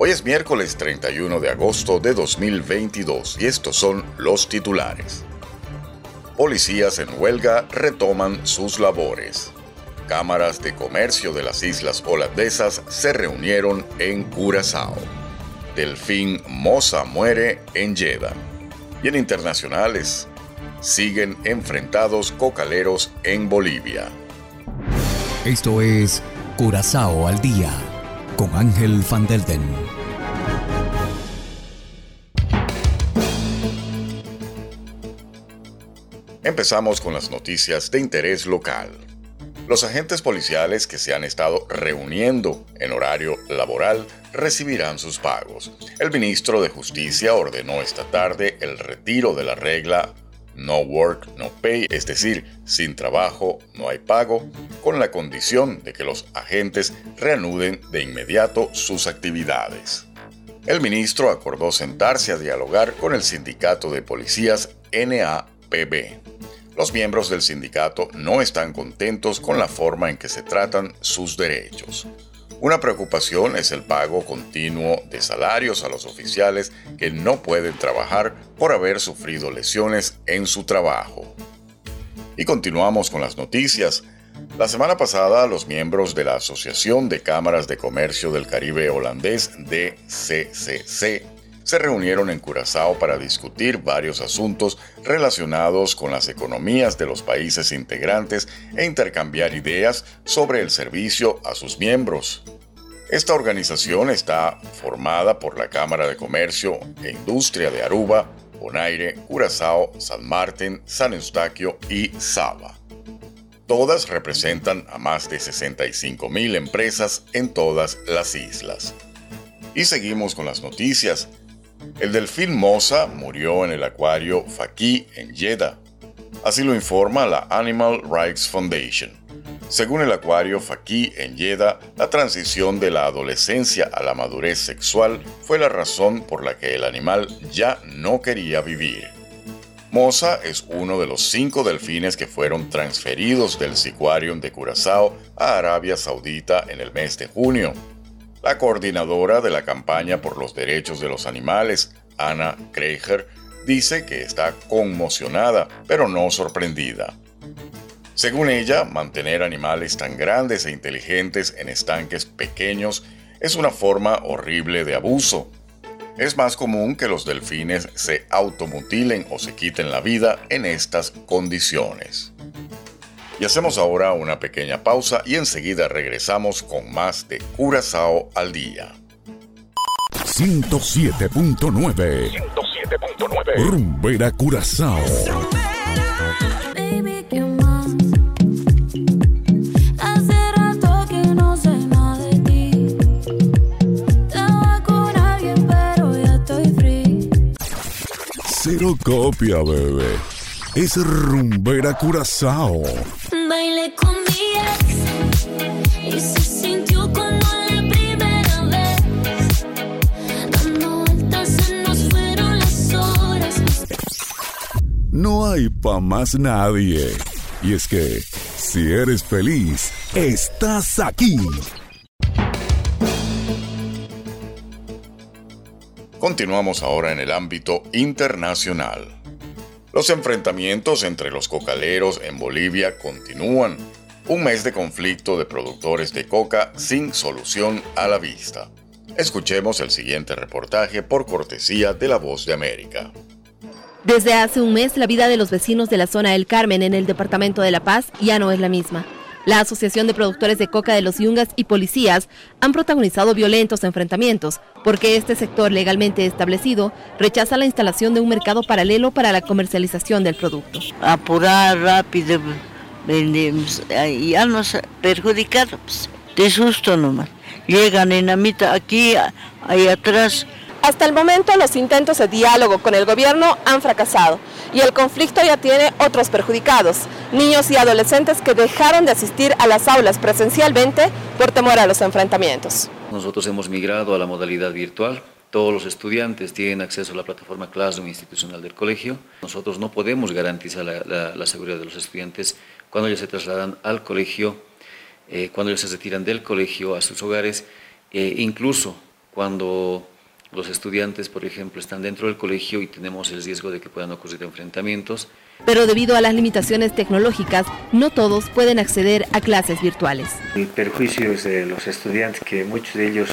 Hoy es miércoles 31 de agosto de 2022 y estos son los titulares. Policías en huelga retoman sus labores. Cámaras de comercio de las islas holandesas se reunieron en Curazao. Delfín Moza muere en Jeddah. Y en internacionales, siguen enfrentados cocaleros en Bolivia. Esto es Curazao al día con Ángel Van Delden. Empezamos con las noticias de interés local. Los agentes policiales que se han estado reuniendo en horario laboral recibirán sus pagos. El ministro de Justicia ordenó esta tarde el retiro de la regla no work, no pay, es decir, sin trabajo no hay pago, con la condición de que los agentes reanuden de inmediato sus actividades. El ministro acordó sentarse a dialogar con el sindicato de policías Los miembros del sindicato no están contentos con la forma en que se tratan sus derechos. Una preocupación es el pago continuo de salarios a los oficiales que no pueden trabajar por haber sufrido lesiones en su trabajo. Y continuamos con las noticias. La semana pasada, los miembros de la Asociación de Cámaras de Comercio del Caribe Holandés, DCCC, se reunieron en Curazao para discutir varios asuntos relacionados con las economías de los países integrantes e intercambiar ideas sobre el servicio a sus miembros. Esta organización está formada por la Cámara de Comercio e Industria de Aruba, Bonaire, Curazao, San Martín, San Eustaquio y Saba. Todas representan a más de 65 mil empresas en todas las islas. Y seguimos con las noticias. El delfín Mosa murió en el acuario Faki en Jeddah. Así lo informa la Animal Rights Foundation. Según el acuario Faki en Jeddah, la transición de la adolescencia a la madurez sexual fue la razón por la que el animal ya no quería vivir. Mosa es uno de los cinco delfines que fueron transferidos del Sicuarium de Curazao a Arabia Saudita en el mes de junio. La coordinadora de la campaña por los derechos de los animales, Anna Kreiger, dice que está conmocionada, pero no sorprendida. Según ella, mantener animales tan grandes e inteligentes en estanques pequeños es una forma horrible de abuso. Es más común que los delfines se automutilen o se quiten la vida en estas condiciones. Y hacemos ahora una pequeña pausa y enseguida regresamos con más de Curazao al día. 107.9 107.9 Rumbera Curazao. Cero copia, bebé. Es rumbera curazao. Bailé con mi ex y se sintió como la primera vez. Dando vueltas se nos fueron las horas. No hay pa' más nadie. Y es que, si eres feliz, estás aquí. Continuamos ahora en el ámbito internacional. Los enfrentamientos entre los cocaleros en Bolivia continúan. Un mes de conflicto de productores de coca sin solución a la vista. Escuchemos el siguiente reportaje por cortesía de La Voz de América. Desde hace un mes, la vida de los vecinos de la zona del Carmen en el departamento de La Paz ya no es la misma. La Asociación de Productores de Coca de los Yungas y policías han protagonizado violentos enfrentamientos porque este sector legalmente establecido rechaza la instalación de un mercado paralelo para la comercialización del producto. Apurar rápido, vendemos, ya nos de susto nomás. Llegan en la mitad aquí, ahí atrás, Hasta el momento los intentos de diálogo con el gobierno han fracasado y el conflicto ya tiene otros perjudicados, niños y adolescentes que dejaron de asistir a las aulas presencialmente por temor a los enfrentamientos. Nosotros hemos migrado a la modalidad virtual. Todos los estudiantes tienen acceso a la plataforma Classroom institucional del colegio. Nosotros no podemos garantizar la, seguridad de los estudiantes cuando ellos se trasladan al colegio, eh, cuando ellos se retiran del colegio a sus hogares, eh, incluso cuando los estudiantes, por ejemplo, están dentro del colegio y tenemos el riesgo de que puedan ocurrir enfrentamientos. Pero debido a las limitaciones tecnológicas, no todos pueden acceder a clases virtuales. El perjuicio es de los estudiantes que muchos de ellos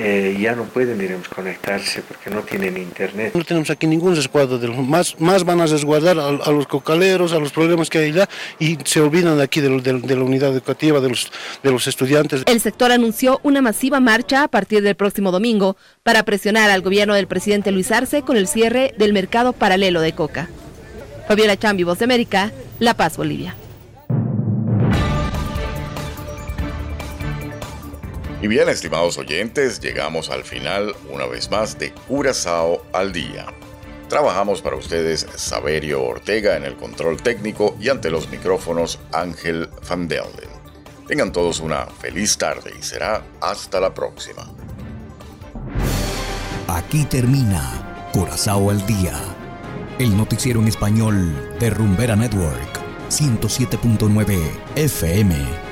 eh, ya no pueden, diremos, conectarse porque no tienen internet. No tenemos aquí ningún resguardo, de los, más, más van a resguardar a, a, los cocaleros, a los problemas que hay allá y se olvidan de aquí de, de, de la unidad educativa, de los, de los estudiantes. El sector anunció una masiva marcha a partir del próximo domingo para presionar al gobierno del presidente Luis Arce con el cierre del mercado paralelo de coca. Fabiola Chambi, Voz de América, La Paz, Bolivia. Y bien, estimados oyentes, llegamos al final una vez más de Curazao al día. Trabajamos para ustedes Saberio Ortega en el control técnico y ante los micrófonos Ángel Van Delden. Tengan todos una feliz tarde y será hasta la próxima. Aquí termina Curazao al día, el noticiero en español de Rumbera Network 107.9 FM.